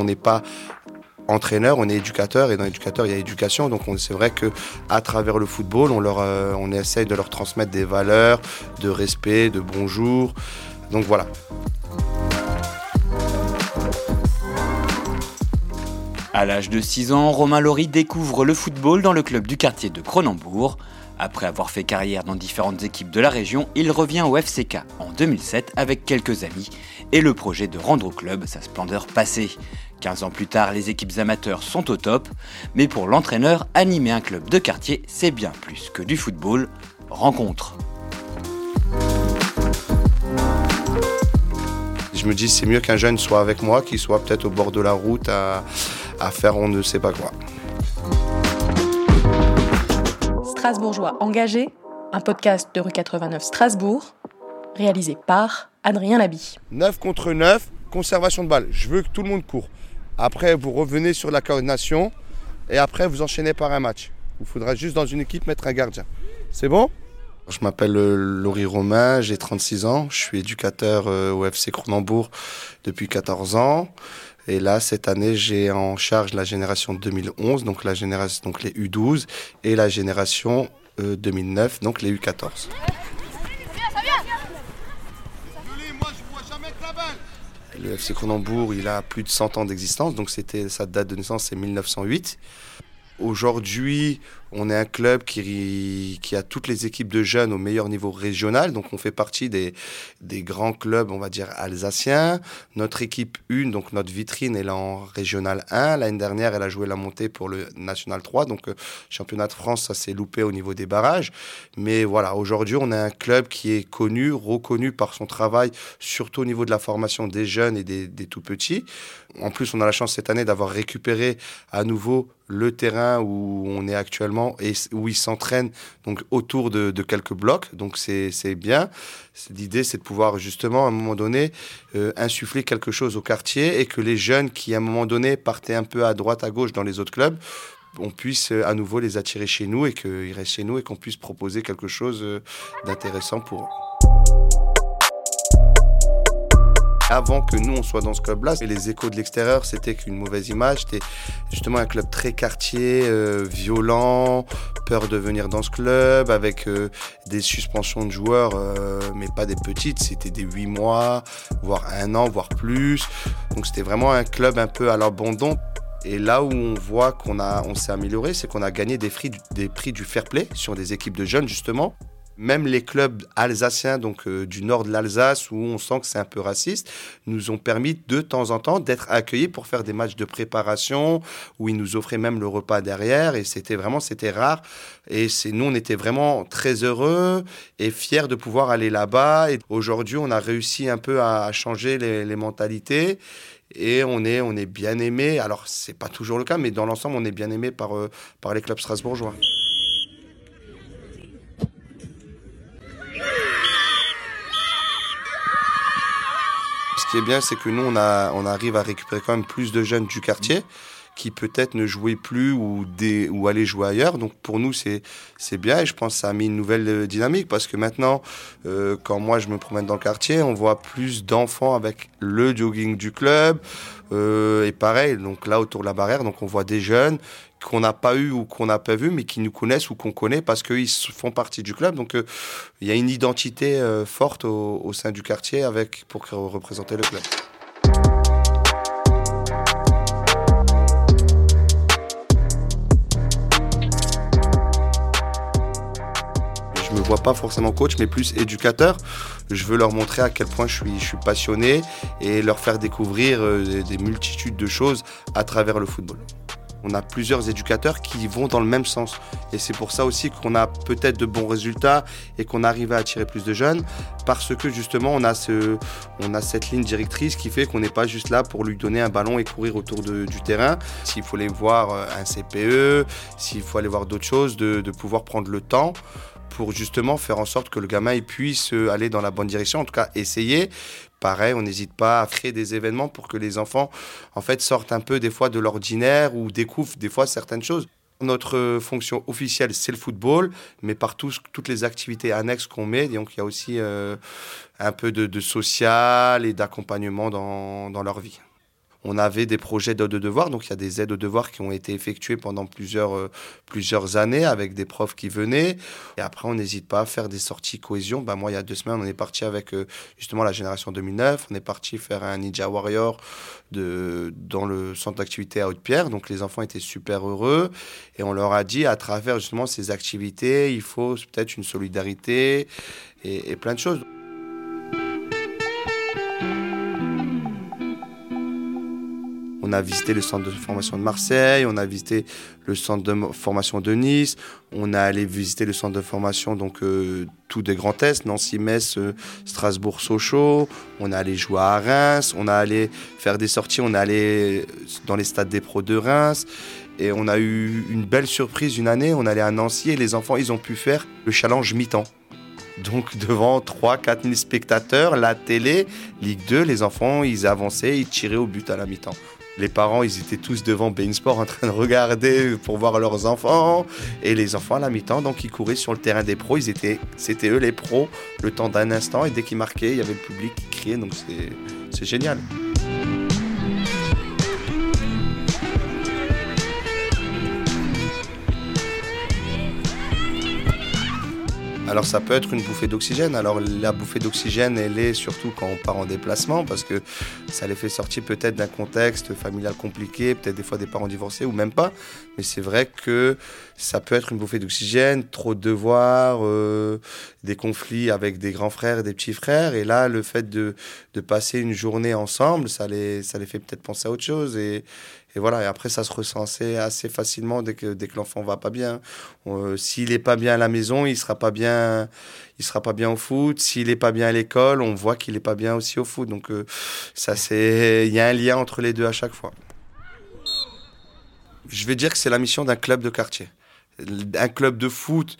on n'est pas entraîneur, on est éducateur et dans l'éducateur il y a éducation. Donc c'est vrai que à travers le football, on euh, on essaye de leur transmettre des valeurs, de respect, de bonjour. Donc voilà. À l'âge de 6 ans, Romain Laurie découvre le football dans le club du quartier de Cronenbourg. Après avoir fait carrière dans différentes équipes de la région, il revient au FCK en 2007 avec quelques amis et le projet de rendre au club sa splendeur passée. 15 ans plus tard, les équipes amateurs sont au top, mais pour l'entraîneur, animer un club de quartier, c'est bien plus que du football. Rencontre. Je me dis c'est mieux qu'un jeune soit avec moi, qu'il soit peut-être au bord de la route à, à faire on ne sait pas quoi. Strasbourgeois engagé, un podcast de rue 89 Strasbourg, réalisé par Adrien Labi. 9 contre 9, conservation de balle. Je veux que tout le monde court. Après, vous revenez sur la coordination et après, vous enchaînez par un match. Il faudra juste dans une équipe mettre un gardien. C'est bon? Je m'appelle euh, Laurie Romain, j'ai 36 ans, je suis éducateur euh, au FC Cronenbourg depuis 14 ans. Et là, cette année, j'ai en charge la génération 2011, donc, la génération, donc les U12, et la génération 2009, euh, donc les U14. Le FC Cronenbourg, il a plus de 100 ans d'existence, donc c'était sa date de naissance, c'est 1908. Aujourd'hui, on est un club qui, a toutes les équipes de jeunes au meilleur niveau régional. Donc, on fait partie des, grands clubs, on va dire, alsaciens. Notre équipe 1, donc notre vitrine, elle est en régional 1. L'année dernière, elle a joué la montée pour le national 3. Donc, euh, championnat de France, ça s'est loupé au niveau des barrages. Mais voilà, aujourd'hui, on a un club qui est connu, reconnu par son travail, surtout au niveau de la formation des jeunes et des tout petits. En plus, on a la chance cette année d'avoir récupéré à nouveau le terrain où on est actuellement et où ils s'entraînent donc autour de, quelques blocs. Donc c'est bien. L'idée, c'est de pouvoir justement à un moment donné euh, insuffler quelque chose au quartier et que les jeunes qui à un moment donné partaient un peu à droite, à gauche dans les autres clubs, on puisse euh, à nouveau les attirer chez nous et qu'ils restent chez nous et qu'on puisse proposer quelque chose euh, d'intéressant pour eux. Avant que nous on soit dans ce club-là. Les échos de l'extérieur, c'était qu'une mauvaise image. C'était justement un club très quartier, euh, violent, peur de venir dans ce club, avec euh, des suspensions de joueurs, euh, mais pas des petites. C'était des 8 mois, voire un an, voire plus. Donc c'était vraiment un club un peu à l'abandon. Et là où on voit qu'on on s'est amélioré, c'est qu'on a gagné des prix du fair play sur des équipes de jeunes justement même les clubs alsaciens, donc euh, du nord de l'Alsace, où on sent que c'est un peu raciste, nous ont permis de temps en temps d'être accueillis pour faire des matchs de préparation, où ils nous offraient même le repas derrière, et c'était vraiment, c'était rare. Et nous, on était vraiment très heureux et fiers de pouvoir aller là-bas. Et aujourd'hui, on a réussi un peu à, changer les, mentalités et on est, on est bien aimé. Alors, c'est pas toujours le cas, mais dans l'ensemble, on est bien aimé par, euh, par les clubs strasbourgeois. Ce qui est bien, c'est que nous, on, on arrive à récupérer quand même plus de jeunes du quartier qui peut-être ne jouaient plus ou, des, ou allaient jouer ailleurs. Donc pour nous, c'est, bien et je pense que ça a mis une nouvelle euh, dynamique parce que maintenant, euh, quand moi je me promène dans le quartier, on voit plus d'enfants avec le jogging du club. Euh, et pareil, donc là autour de la barrière, donc on voit des jeunes qu'on n'a pas eu ou qu'on n'a pas vu, mais qui nous connaissent ou qu'on connaît parce qu'ils font partie du club. Donc euh, il y a une identité euh, forte au, sein du quartier avec, pour représenter le club. Vois pas forcément coach, mais plus éducateur. Je veux leur montrer à quel point je suis, passionné et leur faire découvrir euh, des multitudes de choses à travers le football on a plusieurs éducateurs qui vont dans le même sens. Et c'est pour ça aussi qu'on a peut-être de bons résultats et qu'on arrive à attirer plus de jeunes, parce que justement, on a, ce, on a cette ligne directrice qui fait qu'on n'est pas juste là pour lui donner un ballon et courir autour du terrain. S'il faut aller voir euh, un CPE, s'il faut aller voir d'autres choses, de pouvoir prendre le temps pour justement faire en sorte que le gamin puisse euh, aller dans la bonne direction, en tout cas essayer, pareil, on n'hésite pas à créer des événements pour que les enfants, en fait, sortent un peu des fois de l'ordinaire ou découvrent des fois certaines choses. Notre fonction officielle, c'est le football, mais par toutes les activités annexes qu'on met, donc il y a aussi euh, un peu de, social et d'accompagnement dans, dans leur vie. On avait des projets d'aide aux devoirs. Donc il y a des aides aux devoirs qui ont été effectuées pendant plusieurs, euh, plusieurs années avec des profs qui venaient. Et après, on n'hésite pas à faire des sorties cohésion. Bah, moi, il y a deux semaines, on est parti avec euh, justement la génération 2009. On est parti faire un Ninja Warrior de, dans le centre d'activité à Haute-Pierre. Donc les enfants étaient super heureux. Et on leur a dit, à travers justement ces activités, il faut peut-être une solidarité et, et plein de choses. On a visité le centre de formation de Marseille, on a visité le centre de formation de Nice, on a allé visiter le centre de formation donc euh, tout des Grands Est, Nancy, Metz, euh, Strasbourg, Sochaux. On a allé jouer à Reims, on a allé faire des sorties, on a allé dans les stades des pros de Reims. Et on a eu une belle surprise une année, on allait à Nancy et les enfants, ils ont pu faire le challenge mi-temps. Donc devant 3-4 000 spectateurs, la télé, Ligue 2, les enfants, ils avançaient, ils tiraient au but à la mi-temps. Les parents, ils étaient tous devant Bein Sport en train de regarder pour voir leurs enfants. Et les enfants à la mi-temps, donc ils couraient sur le terrain des pros. Ils c'était eux les pros le temps d'un instant. Et dès qu'ils marquaient, il y avait le public qui criait. Donc c'est génial. Alors ça peut être une bouffée d'oxygène. Alors la bouffée d'oxygène, elle est surtout quand on part en déplacement parce que ça les fait sortir peut-être d'un contexte familial compliqué, peut-être des fois des parents divorcés ou même pas. Mais c'est vrai que ça peut être une bouffée d'oxygène, trop de devoirs, euh, des conflits avec des grands frères et des petits frères. Et là, le fait de, de passer une journée ensemble, ça les, ça les fait peut-être penser à autre chose. Et, et voilà, et après, ça se ressent assez, facilement dès que, dès que l'enfant va pas bien. Euh, s'il est pas bien à la maison, il sera pas bien, il sera pas bien au foot. S'il est pas bien à l'école, on voit qu'il est pas bien aussi au foot. Donc, euh, ça, c'est, il y a un lien entre les deux à chaque fois. Je vais dire que c'est la mission d'un club de quartier. Un club de foot,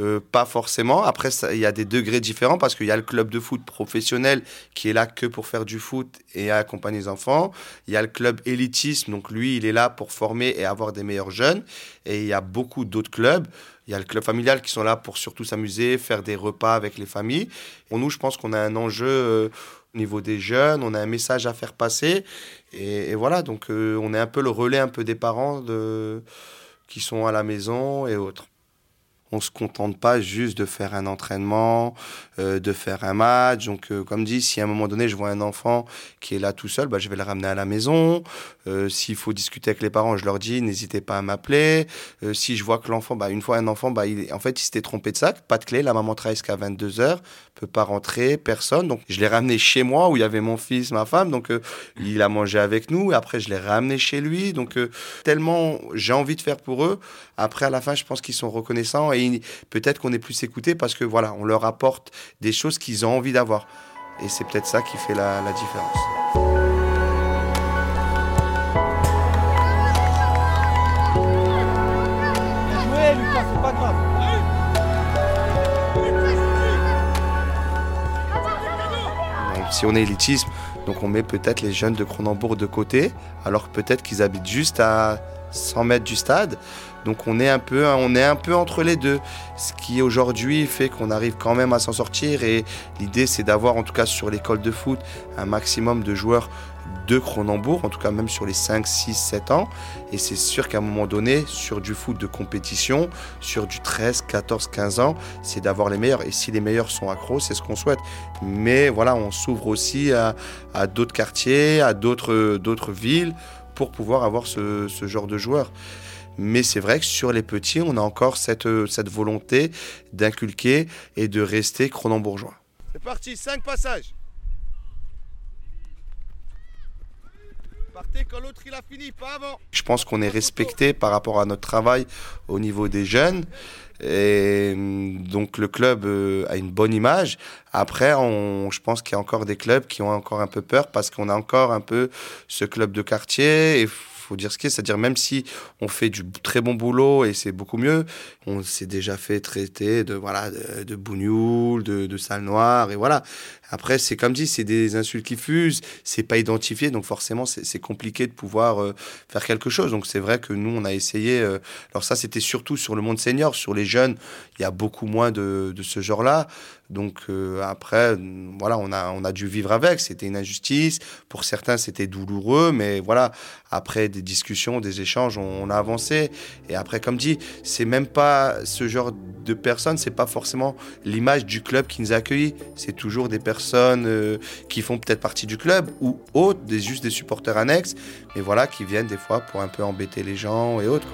euh, pas forcément. Après, il y a des degrés différents parce qu'il y a le club de foot professionnel qui est là que pour faire du foot et accompagner les enfants. Il y a le club élitisme, donc lui, il est là pour former et avoir des meilleurs jeunes. Et il y a beaucoup d'autres clubs. Il y a le club familial qui sont là pour surtout s'amuser, faire des repas avec les familles. Pour nous, je pense qu'on a un enjeu euh, au niveau des jeunes, on a un message à faire passer. Et, voilà, donc euh, on est un peu le relais un peu des parents qui sont à la maison et autres on se contente pas juste de faire un entraînement, euh, de faire un match. Donc, euh, comme dit, si à un moment donné je vois un enfant qui est là tout seul, bah, je vais le ramener à la maison. Euh, s'il faut discuter avec les parents, je leur dis n'hésitez pas à m'appeler. si je vois que l'enfant, bah, une fois un enfant, bah, il, en fait, il s'était trompé de sac, pas de clé, la maman travaille jusqu'à 22 h peut pas rentrer, personne. Donc, je l'ai ramené chez moi où il y avait mon fils, ma femme. Donc, il a mangé avec nous. Après, je l'ai ramené chez lui. Donc, tellement j'ai envie de faire pour eux. Après, à la fin, je pense qu'ils sont reconnaissants peut-être qu'on est plus écouté parce que voilà, on leur apporte des choses qu'ils ont envie d'avoir. Et c'est peut-être ça qui fait la, différence. si on est élitisme, donc on met peut-être les jeunes de Cronenbourg de côté, alors que peut-être qu'ils habitent juste à 100 mètres du stade. Donc on est un peu, on est un peu entre les deux, ce qui aujourd'hui fait qu'on arrive quand même à s'en sortir. Et l'idée, c'est d'avoir, en tout cas sur l'école de foot, un maximum de joueurs de Cronenbourg, en tout cas même sur les 5, 6, 7 ans. Et c'est sûr qu'à un moment donné, sur du foot de compétition, sur du 13, 14, 15 ans, c'est d'avoir les meilleurs. Et si les meilleurs sont accros, c'est ce qu'on souhaite. Mais voilà, on s'ouvre aussi à, d'autres quartiers, à d'autres villes pour pouvoir avoir ce, genre de joueurs. Mais c'est vrai que sur les petits, on a encore cette, cette volonté d'inculquer et de rester chronombourgeois. C'est parti, 5 passages. Partez quand l'autre il a fini, pas avant. Je pense qu'on est respecté par rapport à notre travail au niveau des jeunes. Et donc le club euh, a une bonne image. Après, je pense qu'il y a encore des clubs qui ont encore un peu peur parce qu'on a encore un peu ce club de quartier. Faut dire ce qui est. C'est-à-dire même si on fait du très bon boulot et c'est beaucoup mieux, on s'est déjà fait traiter de voilà de, de bougnoul, de, de sale noire et voilà. Après, c'est comme dit, c'est des insultes qui fusent, c'est pas identifié, donc forcément, c'est compliqué de pouvoir euh, faire quelque chose. Donc c'est vrai que nous, on a essayé. Euh, alors ça, c'était surtout sur le monde senior, sur les jeunes, il y a beaucoup moins de, de ce genre-là. Donc euh, après, voilà, on a, on a dû vivre avec. C'était une injustice. Pour certains, c'était douloureux, mais voilà, après des discussions, des échanges, on, a avancé. Et après, comme dit, c'est même pas ce genre de personnes, c'est pas forcément l'image du club qui nous a accueillis. C'est toujours des personnes personnes euh, qui font peut-être partie du club ou autres, des, juste des supporters annexes, mais voilà, qui viennent des fois pour un peu embêter les gens et autres.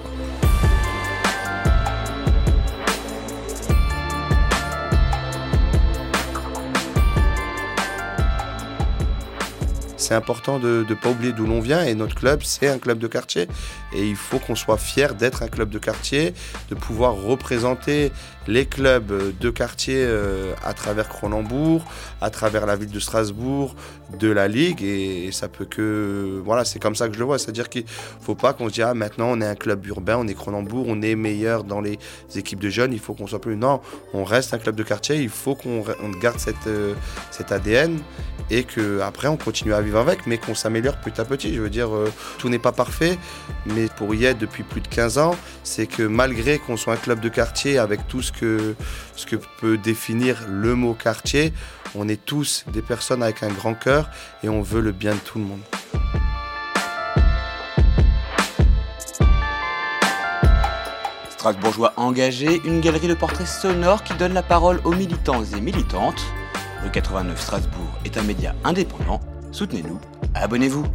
C'est important de ne pas oublier d'où l'on vient et notre club, c'est un club de quartier. Et il faut qu'on soit fier d'être un club de quartier, de pouvoir représenter les clubs de quartier euh, à travers Cronenbourg, à travers la ville de Strasbourg, de la Ligue. Et, ça peut que... Voilà, c'est comme ça que je le vois, c'est-à-dire qu'il ne faut pas qu'on se dise ah, maintenant on est un club urbain, on est Cronenbourg, on est meilleur dans les équipes de jeunes, il faut qu'on soit plus... Non, on reste un club de quartier, il faut qu'on garde cette, euh, cet ADN et qu'après on continue à vivre avec, mais qu'on s'améliore petit à petit. Je veux dire, euh, tout n'est pas parfait, mais pour y être depuis plus de 15 ans, c'est que malgré qu'on soit un club de quartier avec tout ce ce que peut définir le mot quartier, on est tous des personnes avec un grand cœur et on veut le bien de tout le monde. Strasbourgeois engagé, une galerie de portraits sonores qui donne la parole aux militants et militantes. Le 89 Strasbourg est un média indépendant. Soutenez-nous, abonnez-vous.